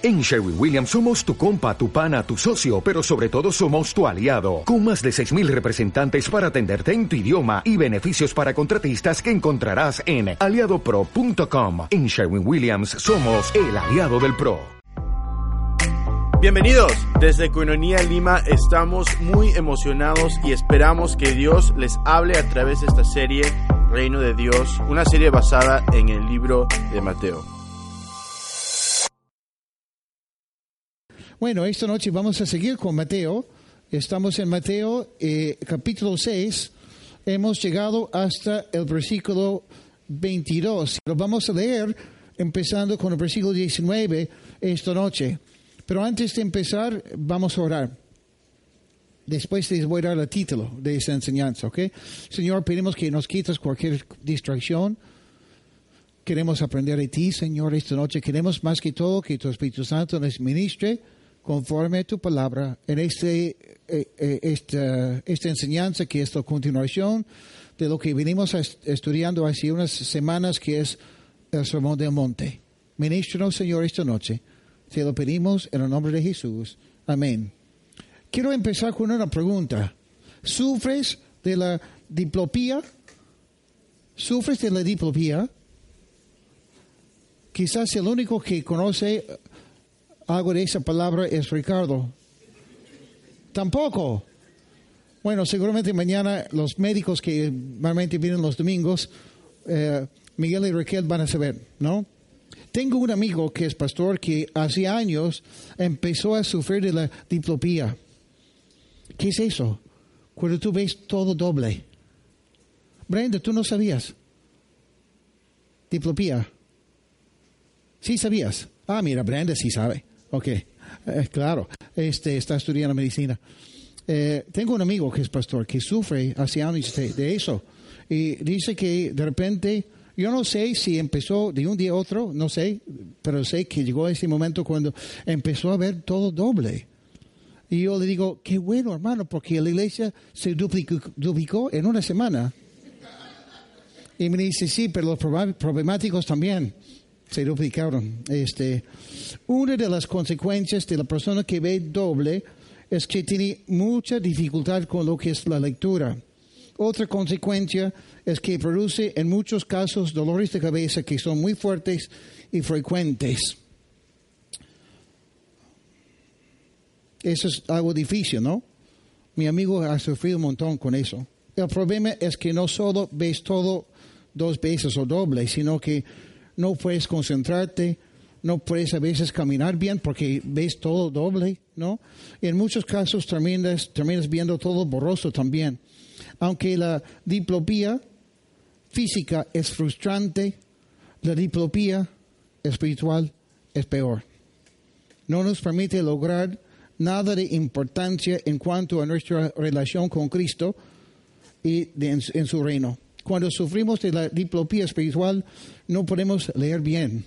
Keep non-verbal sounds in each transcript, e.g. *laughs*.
En Sherwin Williams somos tu compa, tu pana, tu socio, pero sobre todo somos tu aliado, con más de 6.000 representantes para atenderte en tu idioma y beneficios para contratistas que encontrarás en aliadopro.com. En Sherwin Williams somos el aliado del PRO. Bienvenidos, desde Coinonía Lima estamos muy emocionados y esperamos que Dios les hable a través de esta serie Reino de Dios, una serie basada en el libro de Mateo. Bueno, esta noche vamos a seguir con Mateo. Estamos en Mateo eh, capítulo 6. Hemos llegado hasta el versículo 22. Lo vamos a leer empezando con el versículo 19 esta noche. Pero antes de empezar, vamos a orar. Después les voy a dar el título de esa enseñanza, ¿ok? Señor, pedimos que nos quites cualquier distracción. Queremos aprender de ti, Señor, esta noche. Queremos más que todo que tu Espíritu Santo nos ministre conforme a tu palabra en este, eh, eh, esta, enseñanza que es la continuación de lo que venimos estudiando hace unas semanas, que es el Sermón del Monte. Ministro, Señor, esta noche. Te lo pedimos en el nombre de Jesús. Amén. Quiero empezar con una pregunta. ¿Sufres de la diplopía? ¿Sufres de la diplopía? Quizás el único que conoce algo de esa palabra es Ricardo. Tampoco. Bueno, seguramente mañana los médicos que normalmente vienen los domingos, eh, Miguel y Raquel van a saber, ¿no? Tengo un amigo que es pastor que hace años empezó a sufrir de la diplopía. ¿Qué es eso? Cuando tú ves todo doble. Brenda, tú no sabías. Diplopía. Sí sabías. Ah, mira, Brenda sí sabe. Ok, eh, claro, este, está estudiando medicina. Eh, tengo un amigo que es pastor que sufre hace años de, eso y dice que de repente, yo no sé si empezó de un día a otro, no sé, pero sé que llegó ese momento cuando empezó a ver todo doble. Y yo le digo, qué bueno hermano, porque la iglesia se duplicó, duplicó en una semana. Y me dice, sí, pero los problemáticos también se duplicaron. Este, una de las consecuencias de la persona que ve doble es que tiene mucha dificultad con lo que es la lectura. Otra consecuencia es que produce en muchos casos dolores de cabeza que son muy fuertes y frecuentes. Eso es algo difícil, ¿no? Mi amigo ha sufrido un montón con eso. El problema es que no solo ves todo dos veces o doble, sino que no puedes concentrarte, no puedes a veces caminar bien porque ves todo doble, ¿no? Y en muchos casos terminas, terminas viendo todo borroso también. Aunque la diplopía física es frustrante, la diplopía espiritual es peor. No nos permite lograr nada de importancia en cuanto a nuestra relación con Cristo y en su reino. Cuando sufrimos de la diplopía espiritual, no podemos leer bien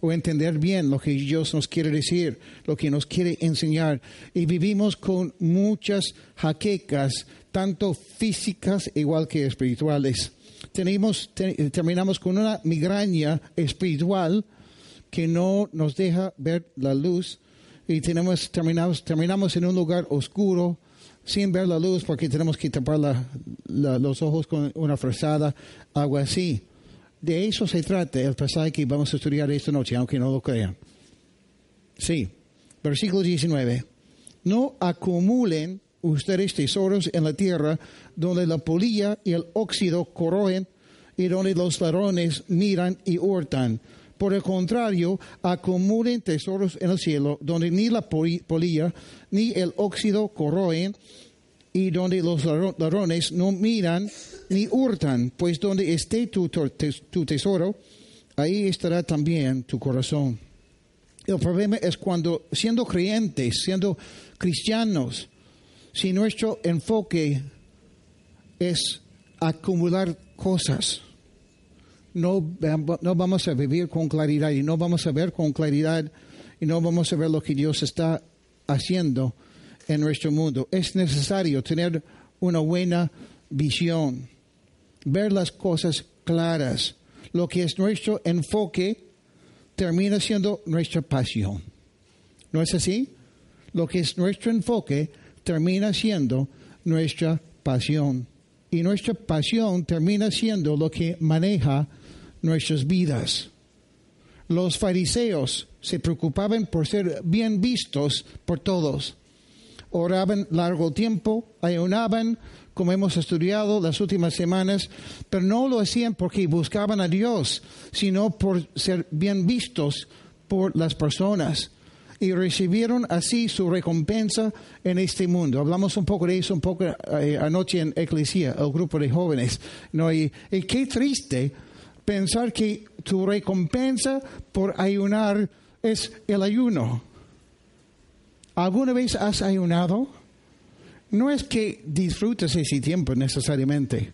o entender bien lo que Dios nos quiere decir, lo que nos quiere enseñar. Y vivimos con muchas jaquecas, tanto físicas igual que espirituales. Tenemos, terminamos con una migraña espiritual que no nos deja ver la luz y tenemos, terminamos, terminamos en un lugar oscuro, sin ver la luz porque tenemos que tapar los ojos con una frazada, algo así. De eso se trata el pasaje que vamos a estudiar esta noche, aunque no lo crean. Sí, versículo 19. No acumulen ustedes tesoros en la tierra donde la polilla y el óxido corroen y donde los ladrones miran y hurtan. Por el contrario, acumulen tesoros en el cielo, donde ni la polilla ni el óxido corroen, y donde los ladrones no miran ni hurtan, pues donde esté tu, tu tesoro, ahí estará también tu corazón. El problema es cuando, siendo creyentes, siendo cristianos, si nuestro enfoque es acumular cosas, no, no vamos a vivir con claridad y no vamos a ver con claridad y no vamos a ver lo que Dios está haciendo en nuestro mundo. Es necesario tener una buena visión, ver las cosas claras. Lo que es nuestro enfoque termina siendo nuestra pasión. ¿No es así? Lo que es nuestro enfoque termina siendo nuestra pasión. Y nuestra pasión termina siendo lo que maneja nuestras vidas. Los fariseos se preocupaban por ser bien vistos por todos. Oraban largo tiempo, ayunaban, como hemos estudiado las últimas semanas, pero no lo hacían porque buscaban a Dios, sino por ser bien vistos por las personas. Y recibieron así su recompensa en este mundo. Hablamos un poco de eso un poco eh, anoche en Eclesia, el grupo de jóvenes. ¿no? Y, y qué triste pensar que tu recompensa por ayunar es el ayuno. ¿Alguna vez has ayunado? no es que disfrutes ese tiempo necesariamente.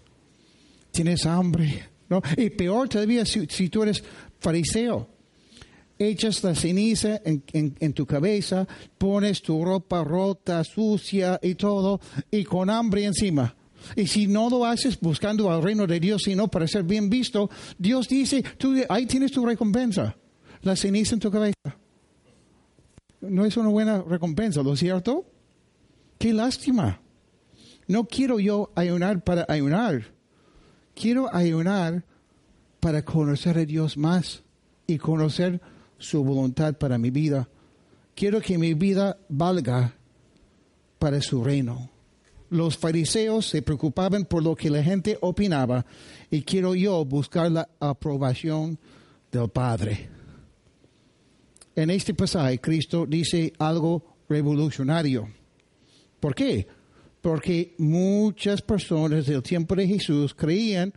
Tienes hambre, ¿no? Y peor todavía si, tú eres fariseo. Echas la ceniza en, en, tu cabeza, pones tu ropa rota, sucia y todo, y con hambre encima. Y si no lo haces buscando al reino de Dios, sino para ser bien visto, Dios dice, tú, ahí tienes tu recompensa, la ceniza en tu cabeza. No es una buena recompensa, ¿lo cierto? Qué lástima. No quiero yo ayunar para ayunar. Quiero ayunar para conocer a Dios más y conocer su voluntad para mi vida. Quiero que mi vida valga para su reino. Los fariseos se preocupaban por lo que la gente opinaba y quiero yo buscar la aprobación del Padre. En este pasaje Cristo dice algo revolucionario. ¿Por qué? Porque muchas personas del tiempo de Jesús creían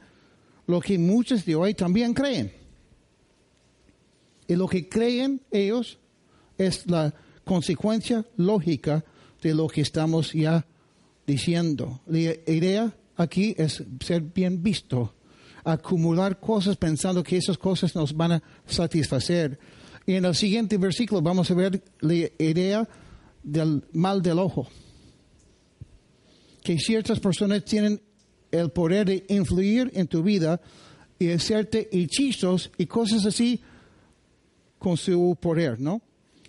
lo que muchos de hoy también creen. Y lo que creen ellos es la consecuencia lógica de lo que estamos ya diciendo. La idea aquí es ser bien visto, acumular cosas pensando que esas cosas nos van a satisfacer. Y en el siguiente versículo vamos a ver la idea del mal del ojo que ciertas personas tienen el poder de influir en tu vida y hacerte hechizos y cosas así con su poder, ¿no?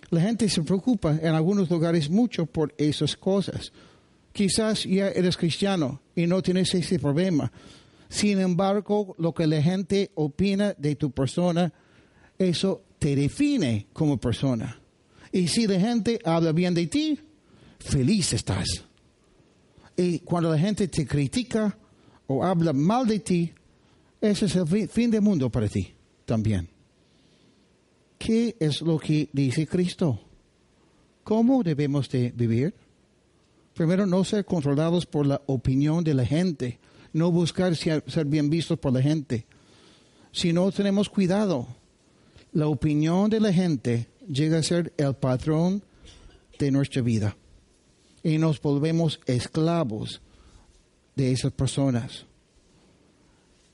La gente se preocupa en algunos lugares mucho por esas cosas. Quizás ya eres cristiano y no tienes ese problema. Sin embargo, lo que la gente opina de tu persona, eso te define como persona. Y si la gente habla bien de ti, feliz estás. Y cuando la gente te critica o habla mal de ti, ese es el fin del mundo para ti también. ¿Qué es lo que dice Cristo? ¿Cómo debemos de vivir? Primero, no ser controlados por la opinión de la gente, no buscar ser bien vistos por la gente. Si no tenemos cuidado, la opinión de la gente llega a ser el patrón de nuestra vida y nos volvemos esclavos de esas personas.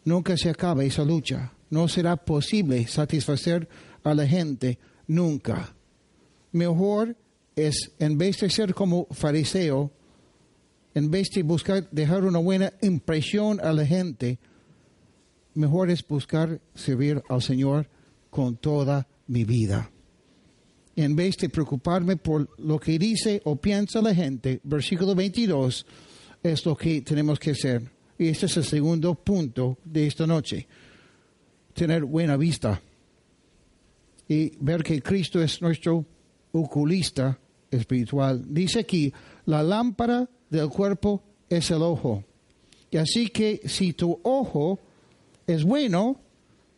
Nunca se acaba esa lucha. No será posible satisfacer a la gente nunca. Mejor es, en vez de ser como fariseo, en vez de buscar dejar una buena impresión a la gente, mejor es buscar servir al Señor con toda mi vida en vez de preocuparme por lo que dice o piensa la gente, versículo 22 es lo que tenemos que hacer. Y este es el segundo punto de esta noche. Tener buena vista y ver que Cristo es nuestro oculista espiritual. Dice aquí, la lámpara del cuerpo es el ojo. Y así que si tu ojo es bueno,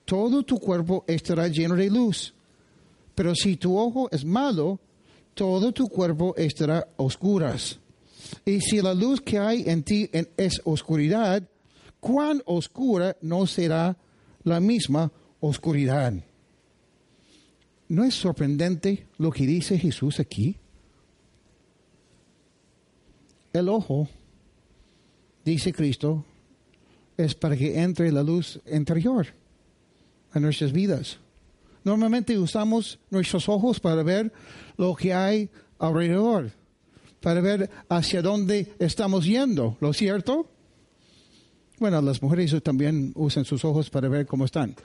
todo tu cuerpo estará lleno de luz. Pero si tu ojo es malo, todo tu cuerpo estará oscuras. Y si la luz que hay en ti es oscuridad, cuán oscura no será la misma oscuridad. ¿No es sorprendente lo que dice Jesús aquí? El ojo, dice Cristo, es para que entre la luz interior a nuestras vidas. Normalmente usamos nuestros ojos para ver lo que hay alrededor, para ver hacia dónde estamos yendo, ¿lo cierto? Bueno, las mujeres también usan sus ojos para ver cómo están.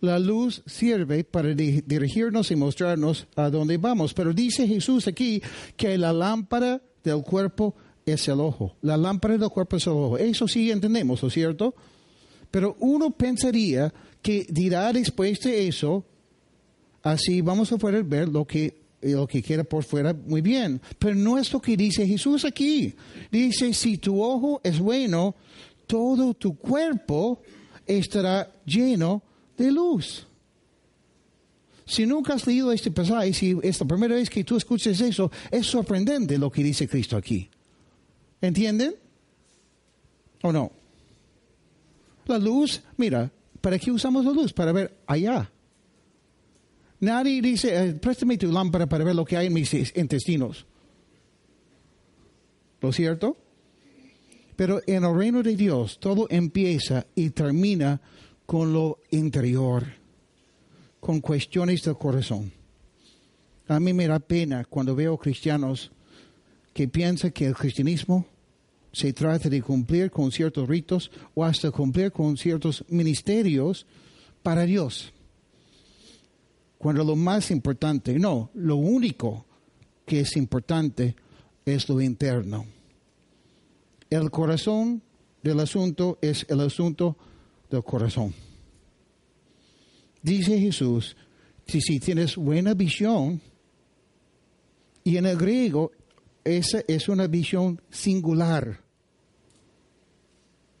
La luz sirve para dirigirnos y mostrarnos a dónde vamos. Pero dice Jesús aquí que la lámpara del cuerpo es el ojo. La lámpara del cuerpo es el ojo. Eso sí entendemos, ¿no es cierto? Pero uno pensaría que dirá después de eso, así vamos a poder ver lo que, lo que queda por fuera muy bien. Pero no es lo que dice Jesús aquí. Dice, si tu ojo es bueno, todo tu cuerpo estará lleno de luz. Si nunca has leído este pasaje, si es la primera vez que tú escuches eso, es sorprendente lo que dice Cristo aquí. ¿Entienden? ¿O no? La luz, mira, ¿para qué usamos la luz? Para ver allá. Nadie dice, eh, préstame tu lámpara para ver lo que hay en mis intestinos. ¿Lo cierto? Pero en el reino de Dios todo empieza y termina con lo interior, con cuestiones del corazón. A mí me da pena cuando veo cristianos que piensan que el cristianismo se trata de cumplir con ciertos ritos o hasta cumplir con ciertos ministerios para Dios. Cuando lo más importante, no, lo único que es importante es lo interno. El corazón del asunto es el asunto del corazón. Dice Jesús, si, si tienes buena visión, y en el griego esa es una visión singular,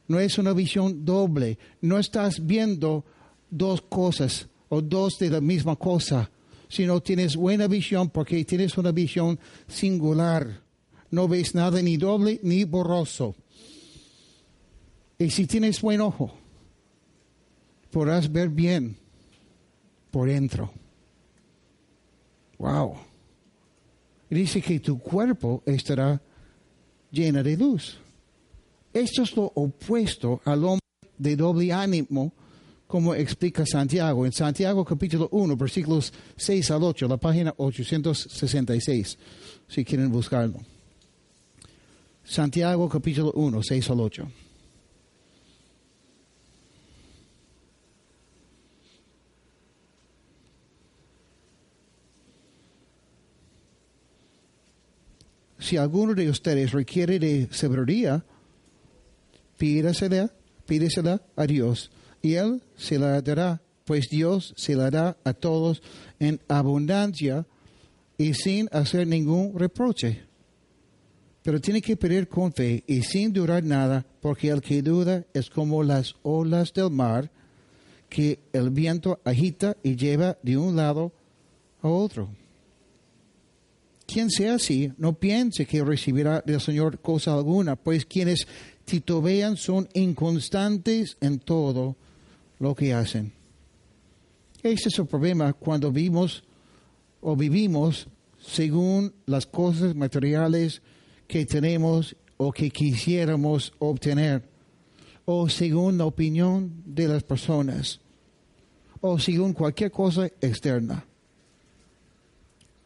no es una visión doble, no estás viendo dos cosas o dos de la misma cosa, sino tienes buena visión porque tienes una visión singular. No ves nada ni doble ni borroso. Y si tienes buen ojo, podrás ver bien por dentro. Wow. Dice que tu cuerpo estará llena de luz. Esto es lo opuesto al hombre de doble ánimo, como explica Santiago. En Santiago capítulo 1, versículos 6 al 8, la página 866, si quieren buscarlo. Santiago capítulo 1, 6 al 8. Si alguno de ustedes requiere de sabiduría, pídesela, pídesela a Dios y Él se la dará, pues Dios se la da a todos en abundancia y sin hacer ningún reproche. Pero tiene que pedir con fe y sin durar nada, porque el que duda es como las olas del mar que el viento agita y lleva de un lado a otro. Quien sea así, no piense que recibirá del Señor cosa alguna, pues quienes titubean son inconstantes en todo lo que hacen. Este es el problema cuando vivimos o vivimos según las cosas materiales que tenemos o que quisiéramos obtener, o según la opinión de las personas, o según cualquier cosa externa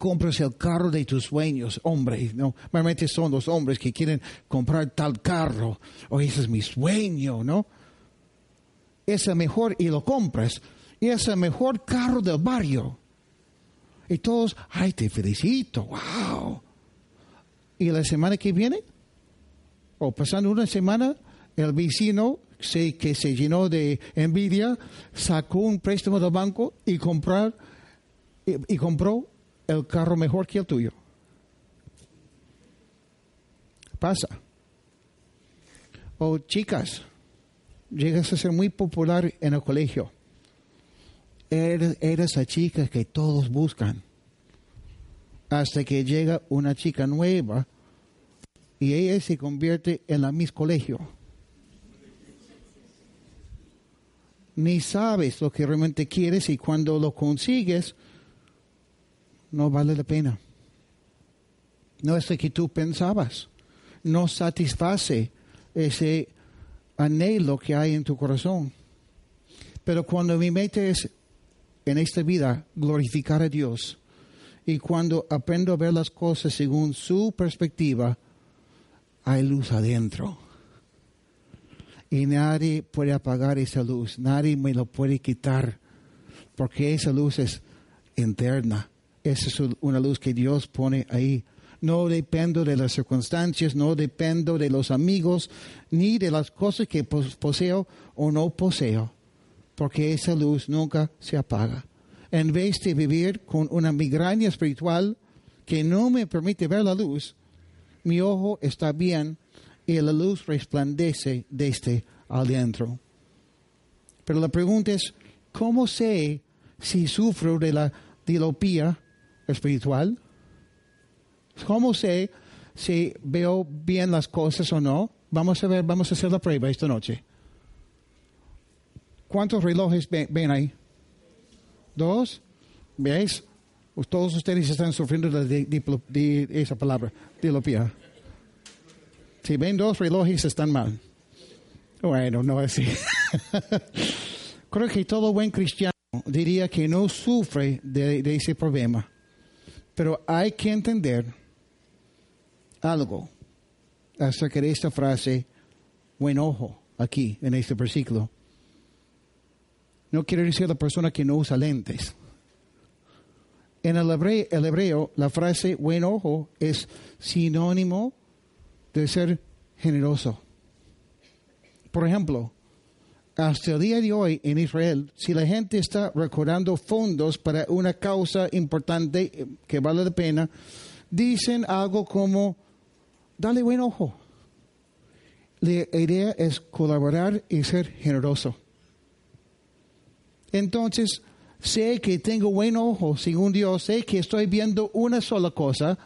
compras el carro de tus sueños, hombre, ¿no? Normalmente son los hombres que quieren comprar tal carro, o ese es mi sueño, ¿no? Es el mejor, y lo compras, y es el mejor carro del barrio. Y todos, ay, te felicito, wow. Y la semana que viene, o pasando una semana, el vecino que se llenó de envidia sacó un préstamo del banco y comprar y compró el carro mejor que el tuyo. Pasa. O chicas, llegas a ser muy popular en el colegio. Eres, eres la chica que todos buscan. Hasta que llega una chica nueva y ella se convierte en la Miss Colegio. Ni sabes lo que realmente quieres y cuando lo consigues, no vale la pena. No es lo que tú pensabas. No satisface ese anhelo que hay en tu corazón. Pero cuando mi meta es en esta vida glorificar a Dios y cuando aprendo a ver las cosas según su perspectiva, hay luz adentro. Y nadie puede apagar esa luz, nadie me lo puede quitar porque esa luz es interna. Esa es una luz que Dios pone ahí. No dependo de las circunstancias, no dependo de los amigos, ni de las cosas que poseo o no poseo, porque esa luz nunca se apaga. En vez de vivir con una migraña espiritual que no me permite ver la luz, mi ojo está bien y la luz resplandece desde adentro. Pero la pregunta es, ¿cómo sé si sufro de la diopía espiritual? ¿Cómo sé si veo bien las cosas o no? Vamos a ver, vamos a hacer la prueba esta noche. ¿Cuántos relojes ven, ahí? ¿Dos? ¿Veis? Todos ustedes están sufriendo de, esa palabra, diopía. Si ven dos relojes, están mal. Bueno, no es así. *laughs* Creo que todo buen cristiano diría que no sufre de, ese problema. Pero hay que entender algo acerca de esta frase, buen ojo, aquí en este versículo. No quiere decir la persona que no usa lentes. En el hebreo, el hebreo, la frase buen ojo es sinónimo de ser generoso. Por ejemplo, hasta el día de hoy en Israel, si la gente está recordando fondos para una causa importante eh, que vale la pena, dicen algo como, dale buen ojo. La idea es colaborar y ser generoso. Entonces, sé que tengo buen ojo, según Dios, sé que estoy viendo una sola cosa.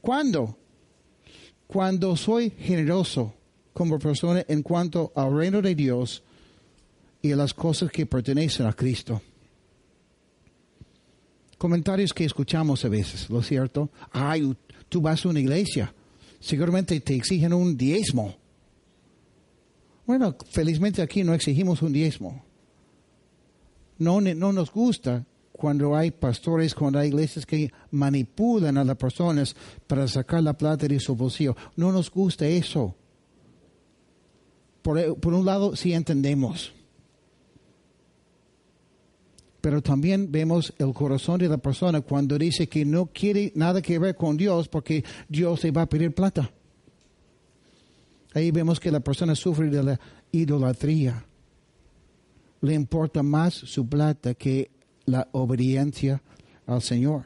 ¿Cuándo? Cuando soy generoso como persona en cuanto al reino de Dios y a las cosas que pertenecen a Cristo. Comentarios que escuchamos a veces, ¿lo cierto? Ay, tú vas a una iglesia, seguramente te exigen un diezmo. Bueno, felizmente aquí no exigimos un diezmo. No, no nos gusta cuando hay pastores, cuando hay iglesias que manipulan a las personas para sacar la plata de su bolsillo. No nos gusta eso. Por, por un lado, sí entendemos. Pero también vemos el corazón de la persona cuando dice que no quiere nada que ver con Dios porque Dios le va a pedir plata. Ahí vemos que la persona sufre de la idolatría le importa más su plata que la obediencia al Señor.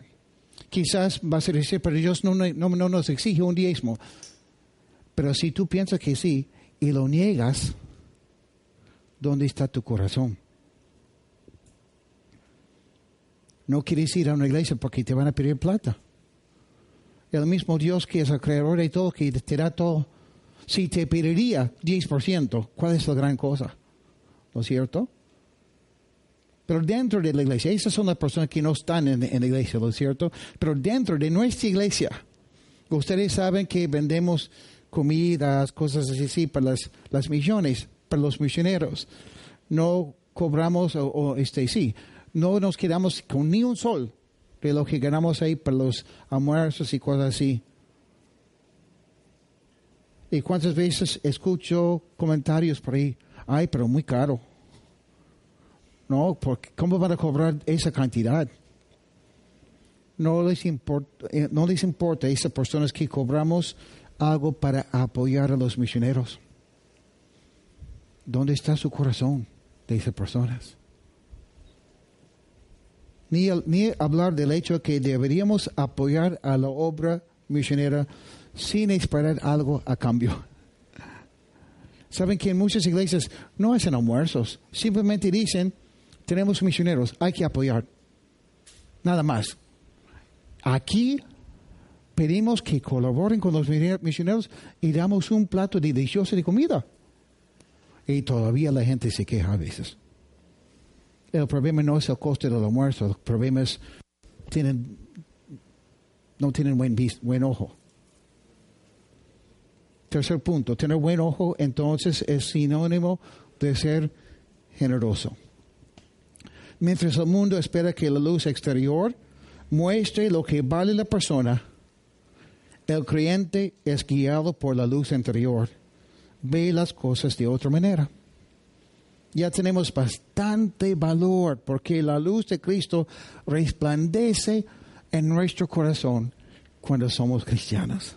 Quizás vas a decir, pero Dios no, no, nos exige un diezmo. Pero si tú piensas que sí y lo niegas, ¿dónde está tu corazón? No quieres ir a una iglesia porque te van a pedir plata. El mismo Dios que es el creador de todo, que te da todo. Si te pediría 10%, ¿cuál es la gran cosa? ¿No es cierto? Pero dentro de la iglesia, esas son las personas que no están en, la iglesia, ¿no es cierto? Pero dentro de nuestra iglesia, ustedes saben que vendemos comidas, cosas así, para las, las misiones, para los misioneros. No cobramos, o, este, sí, no nos quedamos con ni un sol de lo que ganamos ahí para los almuerzos y cosas así. Y cuántas veces escucho comentarios por ahí, ay, pero muy caro. No, porque ¿cómo van a cobrar esa cantidad? No les importa, eh, no les importa a esas personas que cobramos algo para apoyar a los misioneros. ¿Dónde está su corazón de esas personas? Ni, ni hablar del hecho que deberíamos apoyar a la obra misionera sin esperar algo a cambio. Saben que en muchas iglesias no hacen almuerzos, simplemente dicen, tenemos misioneros, hay que apoyar. Nada más. Aquí pedimos que colaboren con los misioneros y damos un plato delicioso de comida. Y todavía la gente se queja a veces. El problema no es el coste del almuerzo, el problema es tienen, no tienen buen, ojo. Tercer punto, tener buen ojo entonces es sinónimo de ser generoso. Mientras el mundo espera que la luz exterior muestre lo que vale la persona, el creyente es guiado por la luz interior. Ve las cosas de otra manera. Ya tenemos bastante valor porque la luz de Cristo resplandece en nuestro corazón cuando somos cristianos.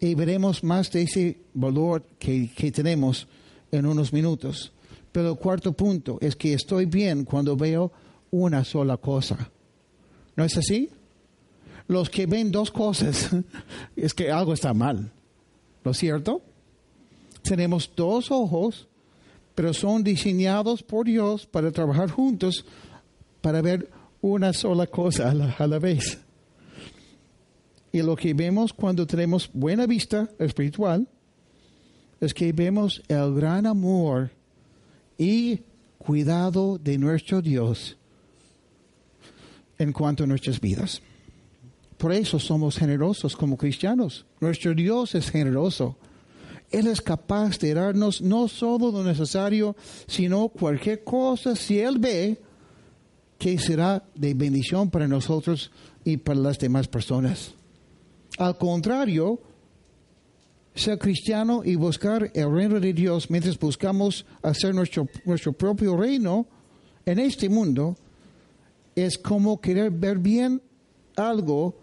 Y veremos más de ese valor que, que tenemos en unos minutos. Pero el cuarto punto es que estoy bien cuando veo una sola cosa. ¿No es así? Los que ven dos cosas *laughs* es que algo está mal. ¿No es cierto? Tenemos dos ojos, pero son diseñados por Dios para trabajar juntos para ver una sola cosa a la, vez. Y lo que vemos cuando tenemos buena vista espiritual es que vemos el gran amor y cuidado de nuestro Dios en cuanto a nuestras vidas. Por eso somos generosos como cristianos. Nuestro Dios es generoso. Él es capaz de darnos no solo lo necesario, sino cualquier cosa si Él ve que será de bendición para nosotros y para las demás personas. Al contrario, ser cristiano y buscar el reino de Dios mientras buscamos hacer nuestro, nuestro propio reino en este mundo es como querer ver bien algo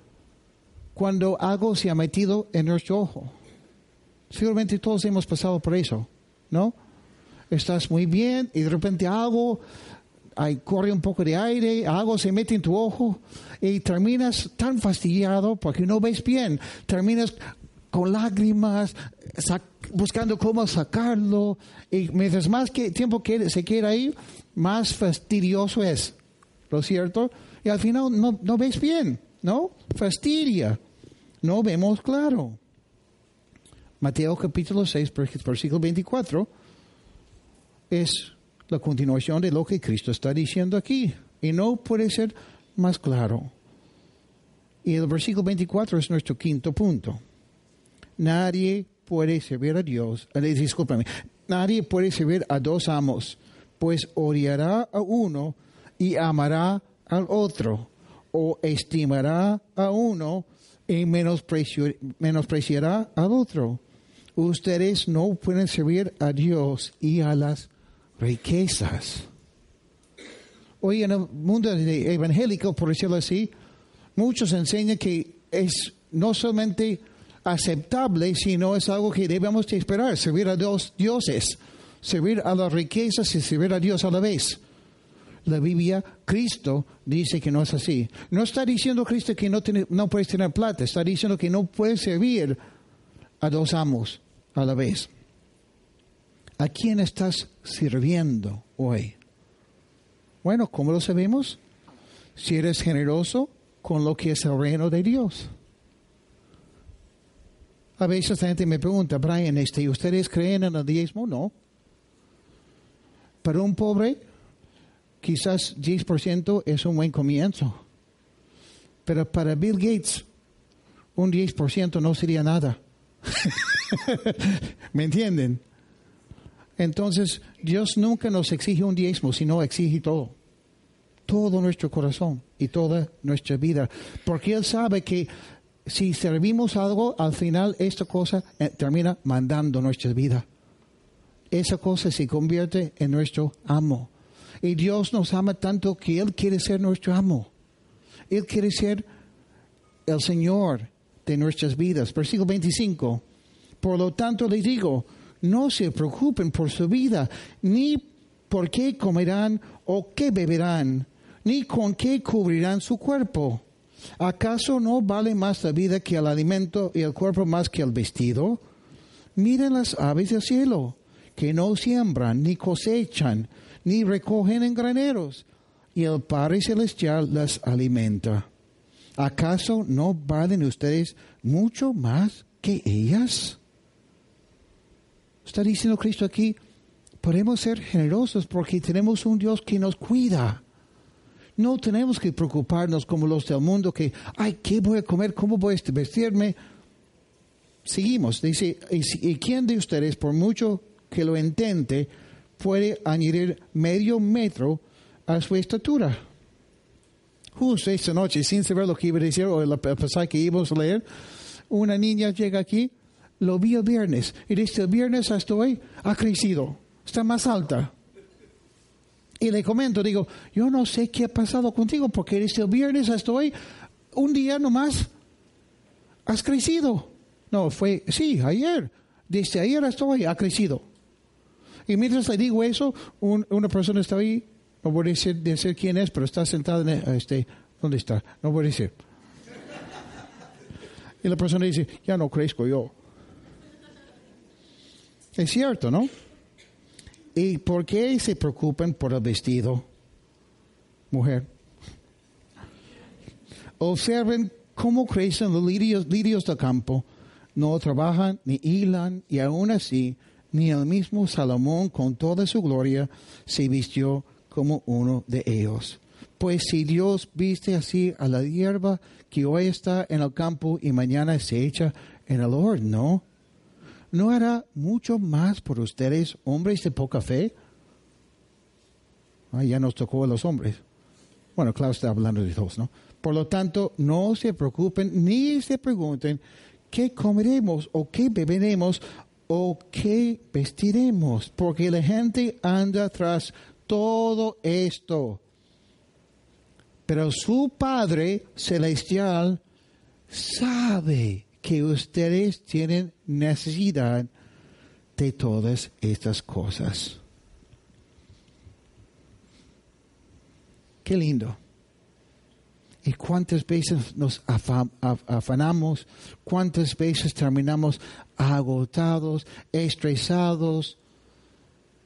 cuando algo se ha metido en nuestro ojo. Seguramente todos hemos pasado por eso, ¿no? Estás muy bien y de repente algo, hay, corre un poco de aire, algo se mete en tu ojo y terminas tan fastidiado porque no ves bien, terminas con lágrimas, buscando cómo sacarlo y mientras más que, tiempo que se queda ahí, más fastidioso es, ¿lo cierto? Y al final no, no ves bien, ¿no? Fastidia, no vemos claro. Mateo capítulo 6, versículo 24, es la continuación de lo que Cristo está diciendo aquí. Y no puede ser más claro. Y el versículo 24 es nuestro quinto punto. Nadie puede servir a Dios, eh, discúlpame, nadie puede servir a dos amos, pues odiará a uno y amará al otro, o estimará a uno y menospreciará al otro. Ustedes no pueden servir a Dios y a las riquezas. Hoy en el mundo evangélico, por decirlo así, muchos enseñan que es no solamente aceptable, sino es algo que debemos de esperar, servir a dos dioses, servir a las riquezas y servir a Dios a la vez. La Biblia, Cristo dice que no es así. No está diciendo Cristo que no, no puedes tener plata, está diciendo que no puedes servir a dos amos a la vez. ¿A quién estás sirviendo hoy? Bueno, ¿cómo lo sabemos? Si eres generoso con lo que es el reino de Dios. A veces la gente me pregunta, Brian, este, ¿ustedes creen en el diezmo? No. Para un pobre, quizás 10% es un buen comienzo. Pero para Bill Gates, un 10% no sería nada. *laughs* ¿Me entienden? Entonces, Dios nunca nos exige un diezmo, sino exige todo. Todo nuestro corazón y toda nuestra vida. Porque Él sabe que si servimos algo, al final esta cosa eh, termina mandando nuestra vida. Esa cosa se convierte en nuestro amo. Y Dios nos ama tanto que Él quiere ser nuestro amo. Él quiere ser el Señor de nuestras vidas. Versículo 25. Por lo tanto les digo, no se preocupen por su vida, ni por qué comerán o qué beberán, ni con qué cubrirán su cuerpo. ¿Acaso no vale más la vida que el alimento y el cuerpo más que el vestido? Miren las aves del cielo, que no siembran, ni cosechan, ni recogen en graneros, y el Padre Celestial las alimenta. ¿Acaso no valen ustedes mucho más que ellas? Está diciendo Cristo aquí, podemos ser generosos porque tenemos un Dios que nos cuida. No tenemos que preocuparnos como los del mundo que, ay, ¿qué voy a comer? ¿Cómo voy a vestirme? Seguimos, dice, ¿y quién de ustedes, por mucho que lo intente, puede añadir medio metro a su estatura? Justo esta noche, sin saber lo que iba a decir o el pasaje que íbamos a leer, una niña llega aquí, lo vi el viernes, y desde el viernes hasta hoy ha crecido, está más alta. Y le comento, digo, yo no sé qué ha pasado contigo porque desde el viernes hasta hoy, un día nomás, has crecido. No, fue, sí, ayer. Desde ayer hasta hoy ha crecido. Y mientras le digo eso, una persona está ahí, no voy a decir, decir quién es, pero está sentada en este, ¿dónde está? No voy a decir. Y la persona dice, ya no crezco yo. Es cierto, ¿no? ¿Y por qué se preocupan por el vestido, mujer? Observen cómo crecen los lirios, lirios del campo. No trabajan ni hilan y aún así ni el mismo Salomón con toda su gloria se vistió como uno de ellos. Pues si Dios viste así a la hierba que hoy está en el campo y mañana se echa en el horno, ¿no hará mucho más por ustedes, hombres de poca fe? Ah, ya nos tocó a los hombres. Bueno, claro, está hablando de todos, ¿no? Por lo tanto, no se preocupen ni se pregunten qué comeremos o qué beberemos o qué vestiremos, porque la gente anda tras todo esto. Pero su Padre Celestial sabe que ustedes tienen necesidad de todas estas cosas. Qué lindo. ¿Y cuántas veces nos afanamos? ¿Cuántas veces terminamos agotados, estresados?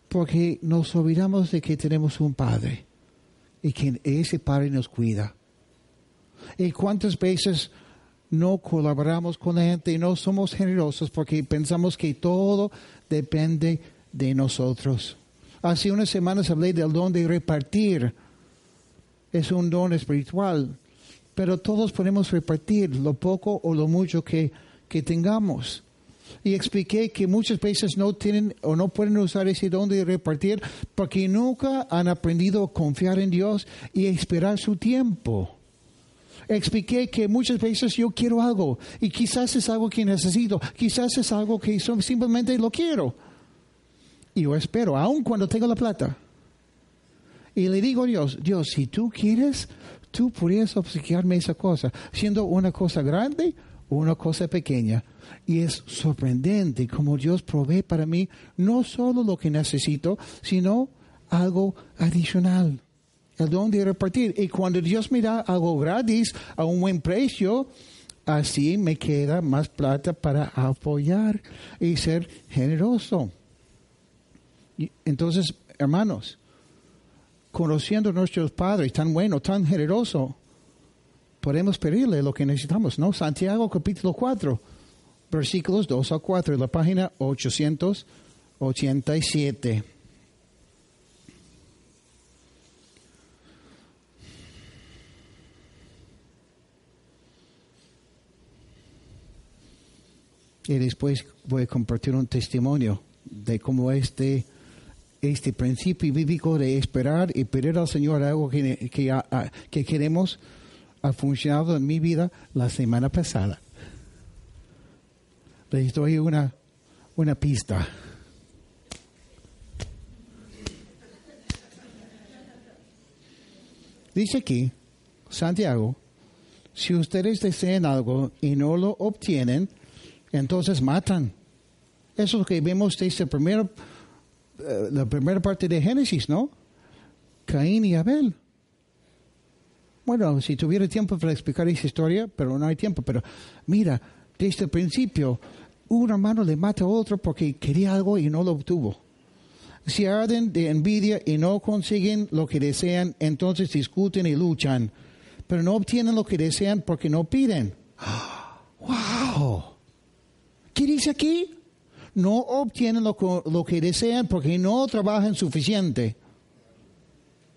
Porque nos olvidamos de que tenemos un Padre y que ese Padre nos cuida. ¿Y cuántas veces no colaboramos con la gente y no somos generosos porque pensamos que todo depende de nosotros. Hace unas semanas hablé del don de repartir. Es un don espiritual, pero todos podemos repartir lo poco o lo mucho que, que tengamos. Y expliqué que muchas veces no tienen o no pueden usar ese don de repartir porque nunca han aprendido a confiar en Dios y esperar su tiempo expliqué que muchas veces yo quiero algo y quizás es algo que necesito, quizás es algo que simplemente lo quiero. Y yo espero, aun cuando tengo la plata. Y le digo a Dios, Dios, si tú quieres, tú podrías obsequiarme esa cosa, siendo una cosa grande una cosa pequeña. Y es sorprendente como Dios provee para mí no solo lo que necesito, sino algo adicional el don de repartir. Y cuando Dios me da algo gratis a un buen precio, así me queda más plata para apoyar y ser generoso. entonces, hermanos, conociendo a nuestros padres tan bueno, tan generoso, podemos pedirle lo que necesitamos, ¿no? Santiago capítulo 4, versículos 2 a 4, la página 887. Y después voy a compartir un testimonio de cómo este, este principio bíblico de esperar y pedir al Señor algo que, que, queremos ha funcionado en mi vida la semana pasada. Les doy una, una pista. Dice aquí, Santiago, si ustedes desean algo y no lo obtienen, entonces matan. Eso es lo que vemos desde el eh, la primera parte de Génesis, ¿no? Caín y Abel. Bueno, si tuviera tiempo para explicar esa historia, pero no hay tiempo. Pero mira, desde el principio, un hermano le mata a otro porque quería algo y no lo obtuvo. Si arden de envidia y no consiguen lo que desean, entonces discuten y luchan. Pero no obtienen lo que desean porque no piden. *gasps* ¡Wow! ¿Qué dice aquí? No obtienen lo, que desean porque no trabajan suficiente.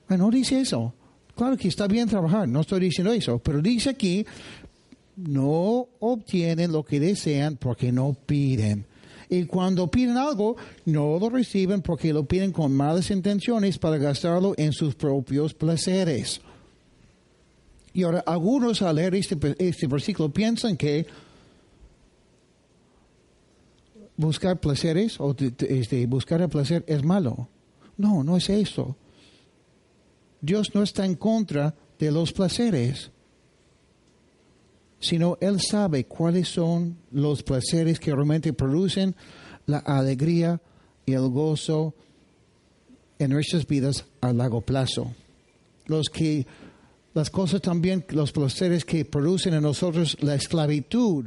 No dice eso. Claro que está bien trabajar, no estoy diciendo eso, pero dice aquí, no obtienen lo que desean porque no piden. Y cuando piden algo, no lo reciben porque lo piden con malas intenciones para gastarlo en sus propios placeres. Y ahora, algunos al leer este, este versículo piensan que buscar placeres o este, buscar el placer es malo. No, no es eso. Dios no está en contra de los placeres, sino Él sabe cuáles son los placeres que realmente producen la alegría y el gozo en nuestras vidas a largo plazo. Los que, las cosas también, los placeres que producen en nosotros la esclavitud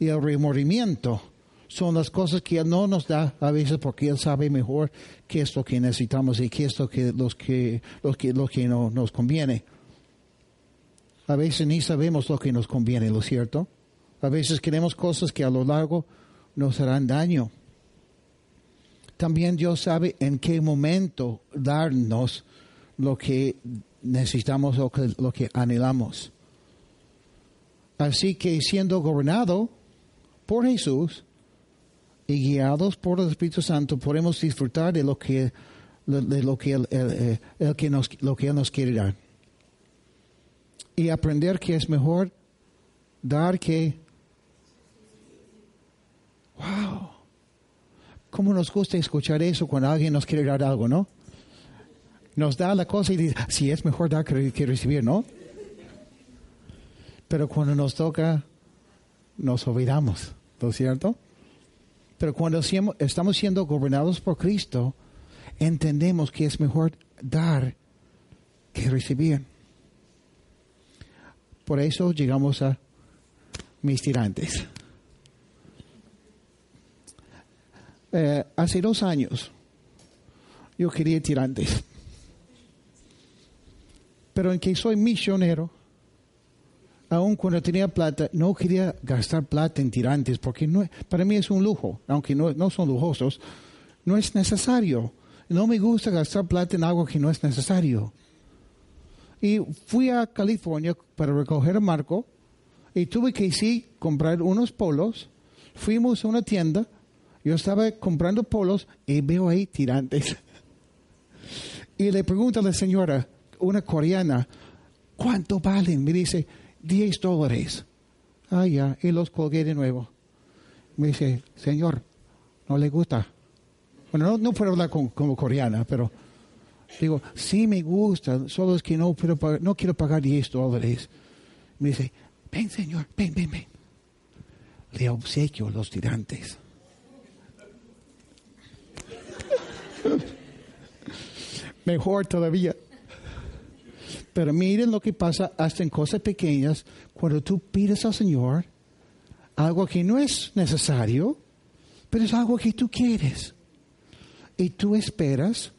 y el remordimiento son las cosas que Él no nos da a veces porque Él sabe mejor qué es lo que necesitamos y qué es lo que, los que, los que, lo que no, nos conviene. A veces ni sabemos lo que nos conviene, ¿lo cierto? A veces queremos cosas que a lo largo nos harán daño. También Dios sabe en qué momento darnos lo que necesitamos o lo que anhelamos. Así que siendo gobernado por Jesús y guiados por el Espíritu Santo, podemos disfrutar de lo que, de lo que, eh, que nos, lo que Él nos quiere dar. Y aprender que es mejor dar que... ¡Wow! ¿Cómo nos gusta escuchar eso cuando alguien nos quiere dar algo, no? Nos da la cosa y dice, sí, es mejor dar que, recibir, ¿no? Pero cuando nos toca, nos olvidamos, ¿no es cierto? Pero cuando estamos siendo gobernados por Cristo, entendemos que es mejor dar que recibir. Por eso llegamos a mis tirantes. Eh, hace dos años yo quería tirantes. Pero en que soy misionero, aun cuando tenía plata, no quería gastar plata en tirantes porque no, para mí es un lujo, aunque no, no son lujosos, no es necesario. No me gusta gastar plata en algo que no es necesario. Y fui a California para recoger a Marco y tuve que sí comprar unos polos. Fuimos a una tienda yo estaba comprando polos y veo ahí tirantes. *laughs* Y le pregunto a la señora, una coreana, ¿cuánto valen? Me dice, 10 dólares. Ah, ya, y los colgué de nuevo. Me dice, señor, ¿no le gusta? Bueno, no, puedo hablar como coreana, pero digo, sí me gusta, solo es que no, no quiero pagar 10 dólares. Me dice, ven señor, ven, ven, ven. Le obsequio los tirantes. *laughs* Mejor todavía. Pero miren lo que pasa hasta en cosas pequeñas cuando tú pides al Señor algo que no es necesario, pero es algo que tú quieres. Y tú esperas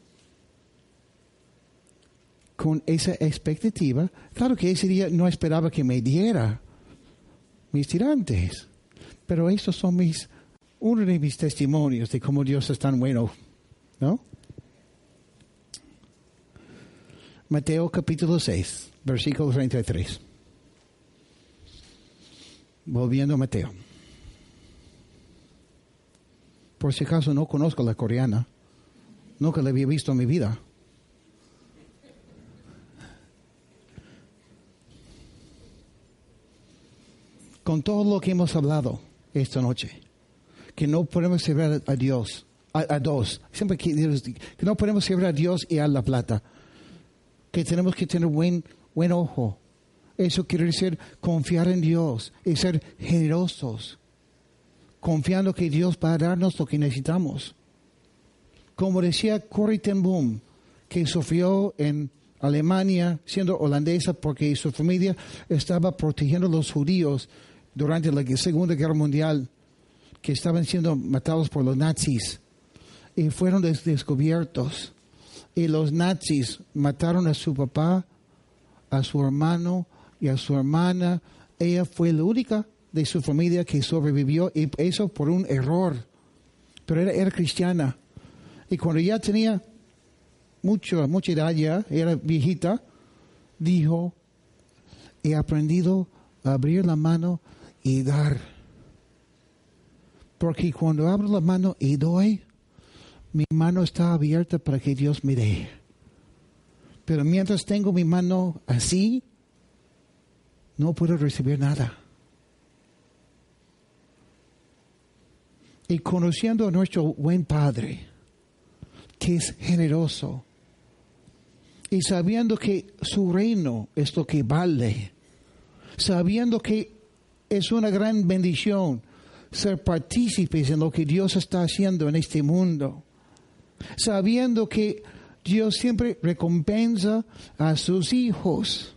con esa expectativa. Claro que ese día no esperaba que me diera mis tirantes, pero estos son mis, uno de mis testimonios de cómo Dios es tan bueno ¿No? Mateo capítulo 6, versículo 33. Volviendo a Mateo. Por si acaso no conozco la coreana. Nunca la había visto en mi vida. Con todo lo que hemos hablado esta noche, que no podemos servir a Dios a, dos. Siempre que, que, no podemos servir a Dios y a la plata. Que tenemos que tener buen, buen ojo. Eso quiere decir confiar en Dios y ser generosos. Confiando que Dios va a darnos lo que necesitamos. Como decía Corrie ten Boom, que sufrió en Alemania, siendo holandesa, porque su familia estaba protegiendo a los judíos durante la Segunda Guerra Mundial, que estaban siendo matados por los nazis y fueron descubiertos. Y los nazis mataron a su papá, a su hermano y a su hermana. Ella fue la única de su familia que sobrevivió y eso por un error. Pero era, era cristiana. Y cuando ya tenía mucho, mucha edad ya, era viejita, dijo, he aprendido a abrir la mano y dar. Porque cuando abro la mano y doy, mi mano está abierta para que Dios me dé. Pero mientras tengo mi mano así, no puedo recibir nada. Y conociendo a nuestro buen Padre, que es generoso, y sabiendo que su reino es lo que vale, sabiendo que es una gran bendición ser partícipes en lo que Dios está haciendo en este mundo, sabiendo que Dios siempre recompensa a sus hijos.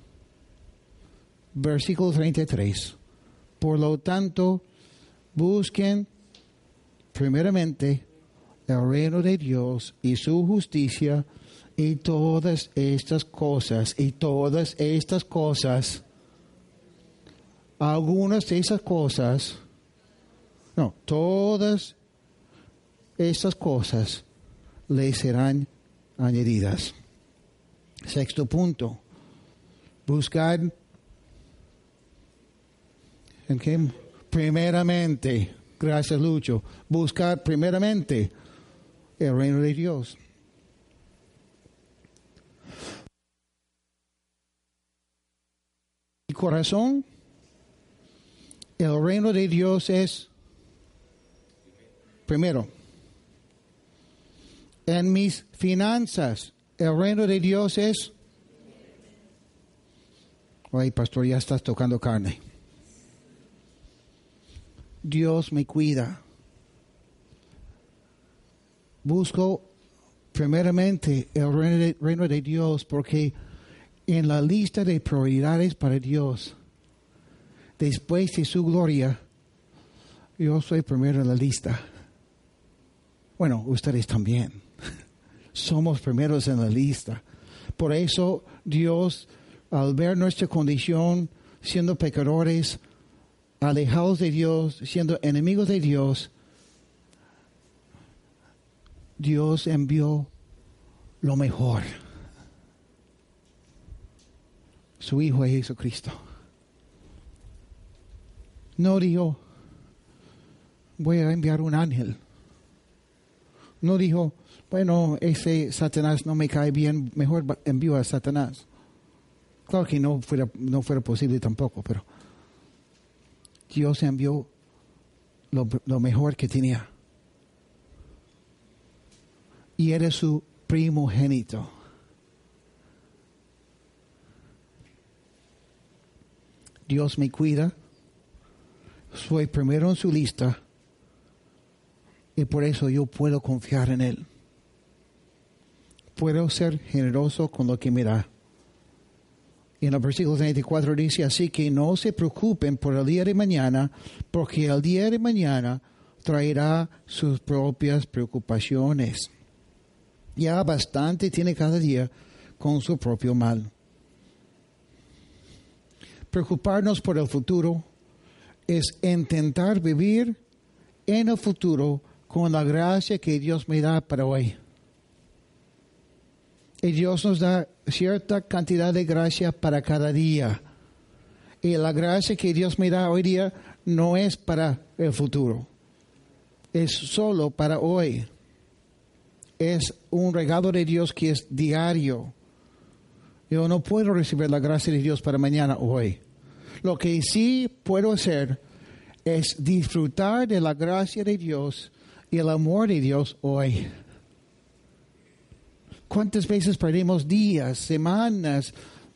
Versículo 33. Por lo tanto, busquen primeramente el reino de Dios y su justicia y todas estas cosas, y todas estas cosas, algunas de esas cosas, no, todas estas cosas le serán añadidas. Sexto punto, buscar en qué? Primeramente, gracias Lucho, buscar primeramente el reino de Dios. Mi corazón, el reino de Dios es primero. En mis finanzas, el reino de Dios es... Ay, pastor, ya estás tocando carne. Dios me cuida. Busco primeramente el reino de, Dios porque en la lista de prioridades para Dios, después de su gloria, yo soy primero en la lista. Bueno, ustedes también. Somos primeros en la lista. Por eso Dios, al ver nuestra condición, siendo pecadores, alejados de Dios, siendo enemigos de Dios, Dios envió lo mejor. Su Hijo es Jesucristo. No dijo, voy a enviar un ángel. No dijo, bueno, ese Satanás no me cae bien, mejor envío a Satanás. Claro que no fuera, no fuera posible tampoco, pero Dios envió lo, mejor que tenía. Y era su primogénito. Dios me cuida. Soy primero en su lista. Y por eso yo puedo confiar en Él. Puedo ser generoso con lo que me da en el versículo 34 dice, así que no se preocupen por el día de mañana, porque el día de mañana traerá sus propias preocupaciones. Ya bastante tiene cada día con su propio mal. Preocuparnos por el futuro es intentar vivir en el futuro con la gracia que Dios me da para hoy. Y Dios nos da cierta cantidad de gracia para cada día. Y la gracia que Dios me da hoy día no es para el futuro. Es solo para hoy. Es un regalo de Dios que es diario. Yo no puedo recibir la gracia de Dios para mañana hoy. Lo que sí puedo hacer es disfrutar de la gracia de Dios y el amor de Dios hoy. ¿Cuántas veces perdemos días, semanas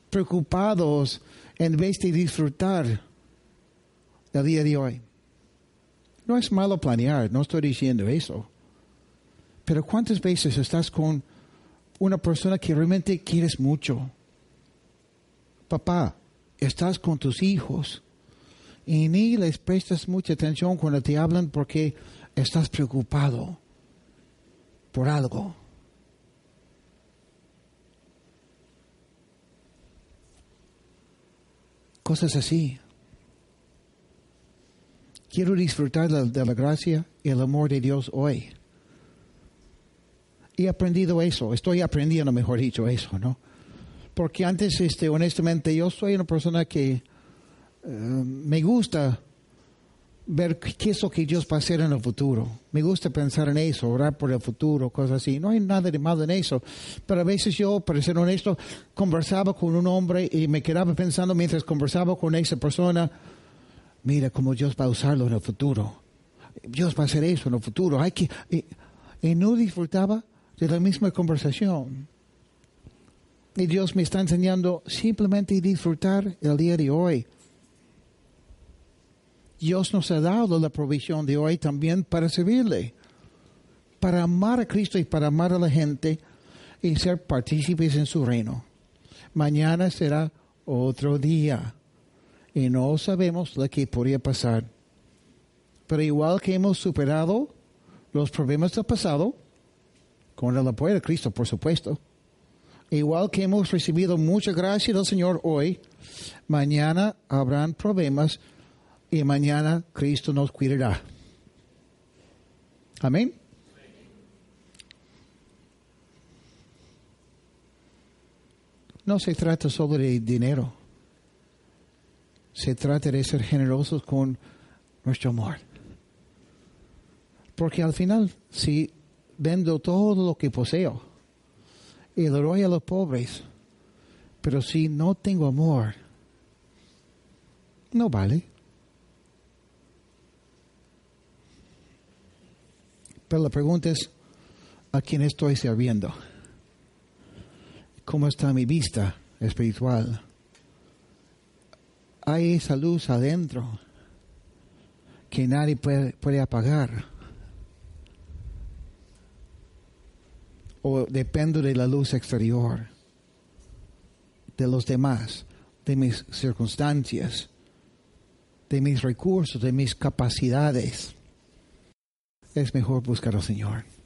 preocupados en vez de disfrutar el día de hoy? No es malo planear, no estoy diciendo eso. Pero ¿cuántas veces estás con una persona que realmente quieres mucho? Papá, estás con tus hijos y ni les prestas mucha atención cuando te hablan porque estás preocupado por algo. Cosas así. Quiero disfrutar de, la gracia y el amor de Dios hoy. He aprendido eso, estoy aprendiendo, mejor dicho, eso, ¿no? Porque antes, este, honestamente, yo soy una persona que eh, me gusta ver qué es lo que Dios va a hacer en el futuro. Me gusta pensar en eso, orar por el futuro, cosas así. No hay nada de malo en eso. Pero a veces yo, para ser honesto, conversaba con un hombre y me quedaba pensando mientras conversaba con esa persona, mira cómo Dios va a usarlo en el futuro. Dios va a hacer eso en el futuro. Hay que, y, no disfrutaba de la misma conversación. Y Dios me está enseñando simplemente disfrutar el día de hoy. Dios nos ha dado la provisión de hoy también para servirle, para amar a Cristo y para amar a la gente y ser partícipes en su reino. Mañana será otro día y no sabemos lo que podría pasar. Pero igual que hemos superado los problemas del pasado, con el apoyo de Cristo, por supuesto, igual que hemos recibido mucha gracia del Señor hoy, mañana habrán problemas y mañana Cristo nos cuidará. Amén. No se trata solo de dinero. Se trata de ser generosos con nuestro amor. Porque al final, si vendo todo lo que poseo y lo doy a los pobres, pero si no tengo amor, no vale. Pero la pregunta es, ¿a quién estoy sirviendo? ¿Cómo está mi vista espiritual? Hay esa luz adentro que nadie puede, apagar. O dependo de la luz exterior, de los demás, de mis circunstancias, de mis recursos, de mis capacidades es mejor buscar al Señor.